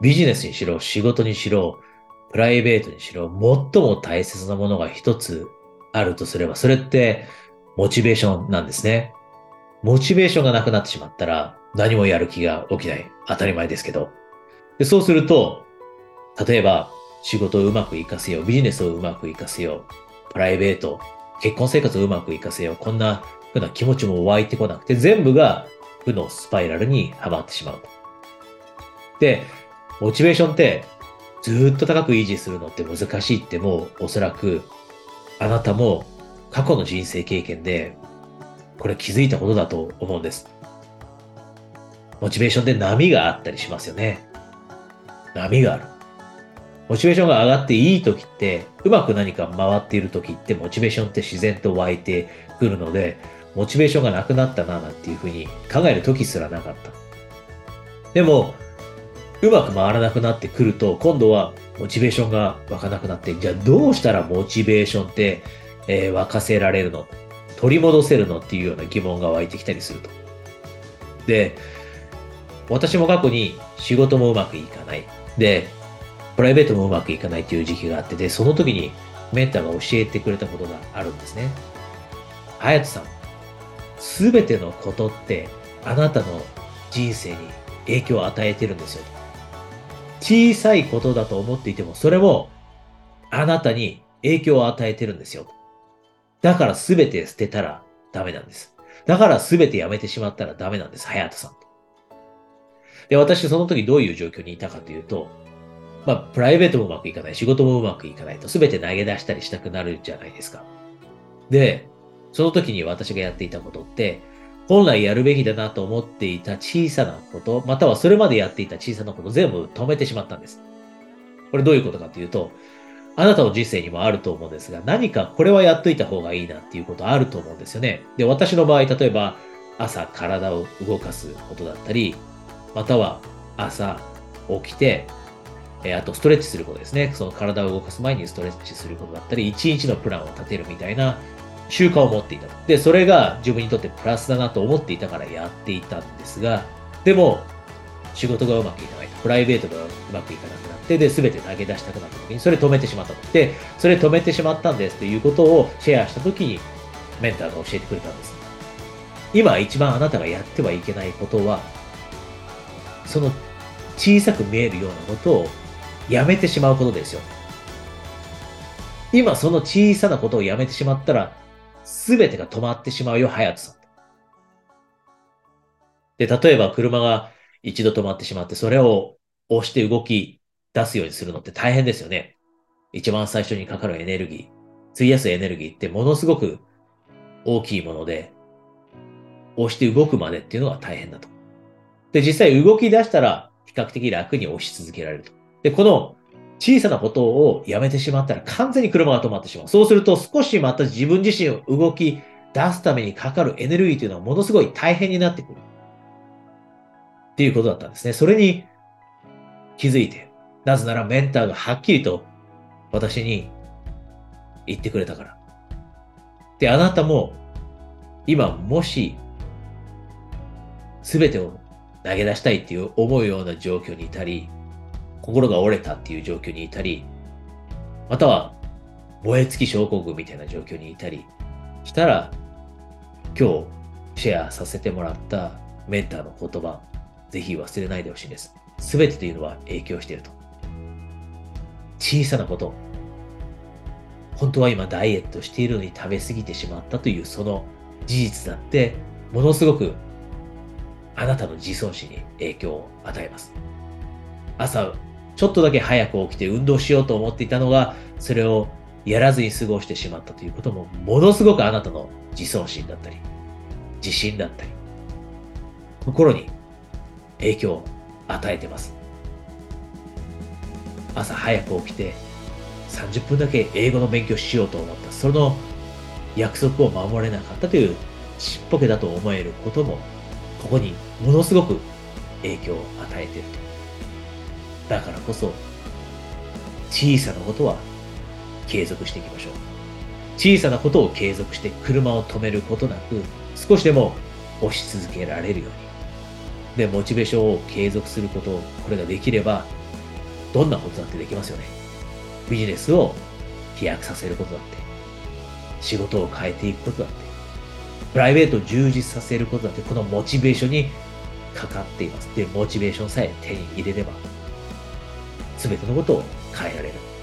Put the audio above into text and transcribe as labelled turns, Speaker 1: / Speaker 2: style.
Speaker 1: ビジネスにしろ、仕事にしろ、プライベートにしろ、最も大切なものが一つあるとすれば、それってモチベーションなんですね。モチベーションがなくなってしまったら何もやる気が起きない。当たり前ですけど。でそうすると、例えば仕事をうまくいかせよう、ビジネスをうまくいかせよう、プライベート、結婚生活をうまくいかせよう、こんな風な気持ちも湧いてこなくて、全部が負のスパイラルにはまってしまう。で、モチベーションってずっと高く維持するのって難しいってもうおそらくあなたも過去の人生経験でこれ気づいたことだと思うんです。モチベーションで波があったりしますよね。波がある。モチベーションが上がっていい時って、うまく何か回っている時って、モチベーションって自然と湧いてくるので、モチベーションがなくなったな、なんていうふうに考える時すらなかった。でも、うまく回らなくなってくると、今度はモチベーションが湧かなくなって、じゃあどうしたらモチベーションって、えー、沸かせられるの取り戻せるのっていうような疑問が湧いてきたりすると。で、私も過去に仕事もうまくいかない。で、プライベートもうまくいかないっていう時期があって、で、その時にメンターが教えてくれたことがあるんですね。隼人さん、すべてのことってあなたの人生に影響を与えてるんですよ。小さいことだと思っていても、それもあなたに影響を与えてるんですよ。だからすべて捨てたらダメなんです。だからすべてやめてしまったらダメなんです、隼人さん。で、私その時どういう状況にいたかというと、まあ、プライベートもうまくいかない、仕事もうまくいかないと、すべて投げ出したりしたくなるじゃないですか。で、その時に私がやっていたことって、本来やるべきだなと思っていた小さなこと、またはそれまでやっていた小さなこと全部止めてしまったんです。これどういうことかというと、あなたの人生にもあると思うんですが、何かこれはやっといた方がいいなっていうことあると思うんですよね。で、私の場合、例えば朝体を動かすことだったり、または朝起きて、えあとストレッチすることですね。その体を動かす前にストレッチすることだったり、一日のプランを立てるみたいな習慣を持っていた。で、それが自分にとってプラスだなと思っていたからやっていたんですが、でも、仕事がうまくいかないと。プライベートがうまくいかなくなって、で、全て投げ出したくなった時に、それ止めてしまったと。で、それ止めてしまったんですっていうことをシェアした時に、メンターが教えてくれたんです。今一番あなたがやってはいけないことは、その小さく見えるようなことをやめてしまうことですよ。今その小さなことをやめてしまったら、すべてが止まってしまうよ、隼人さん。で、例えば車が一度止まってしまって、それを押して動き出すようにするのって大変ですよね。一番最初にかかるエネルギー、費やすエネルギーってものすごく大きいもので、押して動くまでっていうのが大変だと。で、実際動き出したら比較的楽に押し続けられると。で、この小さなことをやめてしまったら完全に車が止まってしまう。そうすると少しまた自分自身を動き出すためにかかるエネルギーというのはものすごい大変になってくる。っていうことだったんですね。それに気づいて、なぜならメンターがはっきりと私に言ってくれたから。で、あなたも今もし全てを投げ出したいっていう思うような状況にいたり、心が折れたっていう状況にいたり、または燃え尽き症候群みたいな状況にいたりしたら、今日シェアさせてもらったメンターの言葉、ぜひ忘れないでほしいんです。すべてというのは影響していると。小さなこと。本当は今ダイエットしているのに食べ過ぎてしまったというその事実だって、ものすごくあなたの自尊心に影響を与えます。朝ちょっとだけ早く起きて運動しようと思っていたのが、それをやらずに過ごしてしまったということも、ものすごくあなたの自尊心だったり、自信だったり、心に影響を与えてます。朝早く起きて30分だけ英語の勉強しようと思った。その約束を守れなかったというちっぽけだと思えることも、ここにものすごく影響を与えていると。だからこそ、小さなことは継続していきましょう。小さなことを継続して車を止めることなく、少しでも押し続けられるように。で、モチベーションを継続すること、これができれば、どんなことだってできますよね。ビジネスを飛躍させることだって、仕事を変えていくことだって、プライベートを充実させることだって、このモチベーションにかかっています。で、モチベーションさえ手に入れれば、全てのことを変えられる。